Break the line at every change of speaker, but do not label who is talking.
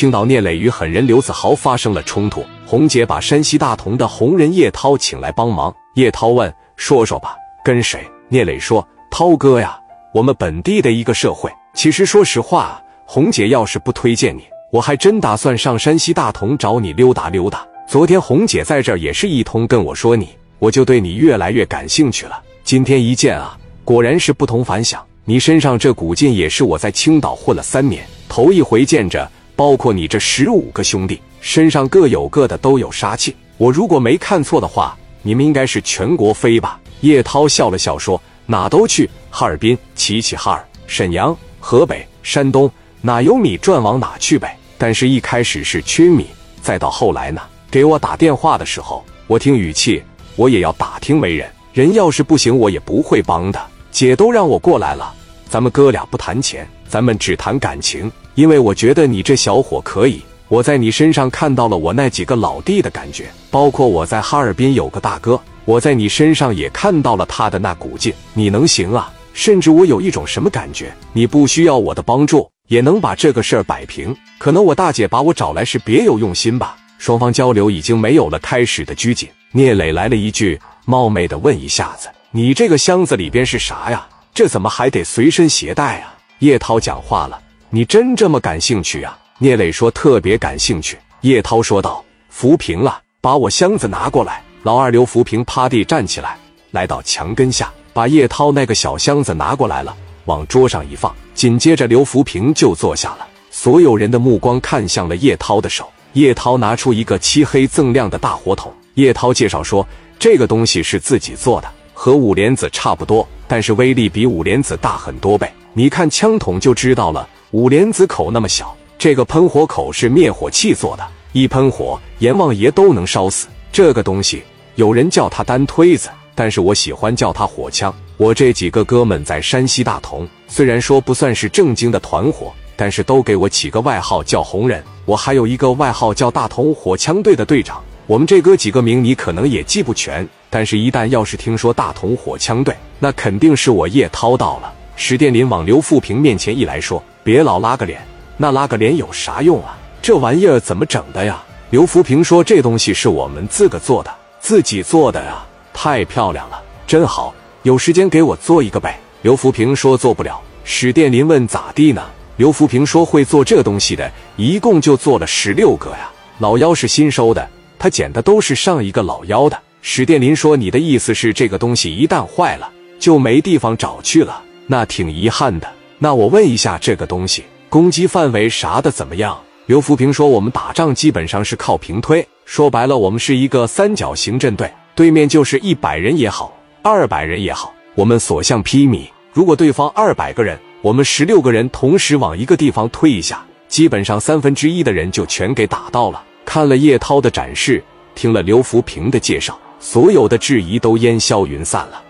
青岛聂磊与狠人刘子豪发生了冲突，红姐把山西大同的红人叶涛请来帮忙。叶涛问：“说说吧，跟谁？”聂磊说：“涛哥呀，我们本地的一个社会。其实说实话，红姐要是不推荐你，我还真打算上山西大同找你溜达溜达。昨天红姐在这儿也是一通跟我说你，我就对你越来越感兴趣了。今天一见啊，果然是不同凡响。你身上这股劲也是我在青岛混了三年头一回见着。”包括你这十五个兄弟身上各有各的都有杀气。我如果没看错的话，你们应该是全国飞吧？叶涛笑了笑说：“哪都去，哈尔滨、齐齐哈尔、沈阳、河北、山东，哪有米赚往哪去呗。但是，一开始是缺米，再到后来呢，给我打电话的时候，我听语气，我也要打听为人。人要是不行，我也不会帮的。姐都让我过来了，咱们哥俩不谈钱，咱们只谈感情。”因为我觉得你这小伙可以，我在你身上看到了我那几个老弟的感觉，包括我在哈尔滨有个大哥，我在你身上也看到了他的那股劲，你能行啊？甚至我有一种什么感觉，你不需要我的帮助也能把这个事儿摆平。可能我大姐把我找来是别有用心吧。双方交流已经没有了开始的拘谨。聂磊来了一句，冒昧的问一下子，你这个箱子里边是啥呀？这怎么还得随身携带啊？叶涛讲话了。你真这么感兴趣啊？聂磊说：“特别感兴趣。”叶涛说道：“扶贫了，把我箱子拿过来。”老二刘扶贫趴地站起来，来到墙根下，把叶涛那个小箱子拿过来了，往桌上一放。紧接着，刘扶贫就坐下了。所有人的目光看向了叶涛的手。叶涛拿出一个漆黑锃亮的大火筒。叶涛介绍说：“这个东西是自己做的，和五莲子差不多，但是威力比五莲子大很多倍。你看枪筒就知道了。”五莲子口那么小，这个喷火口是灭火器做的，一喷火，阎王爷都能烧死。这个东西有人叫它单推子，但是我喜欢叫它火枪。我这几个哥们在山西大同，虽然说不算是正经的团伙，但是都给我起个外号叫红人。我还有一个外号叫大同火枪队的队长。我们这哥几个名你可能也记不全，但是一旦要是听说大同火枪队，那肯定是我叶涛到了。史殿林往刘富平面前一来说。别老拉个脸，那拉个脸有啥用啊？这玩意儿怎么整的呀？刘福平说：“这东西是我们自个做的，自己做的啊，太漂亮了，真好。有时间给我做一个呗。”刘福平说：“做不了。”史殿林问：“咋地呢？”刘福平说：“会做这东西的，一共就做了十六个呀。老幺是新收的，他捡的都是上一个老幺的。”史殿林说：“你的意思是，这个东西一旦坏了，就没地方找去了？那挺遗憾的。”那我问一下，这个东西攻击范围啥的怎么样？刘福平说：“我们打仗基本上是靠平推，说白了，我们是一个三角形阵队，对面就是一百人也好，二百人也好，我们所向披靡。如果对方二百个人，我们十六个人同时往一个地方推一下，基本上三分之一的人就全给打到了。”看了叶涛的展示，听了刘福平的介绍，所有的质疑都烟消云散了。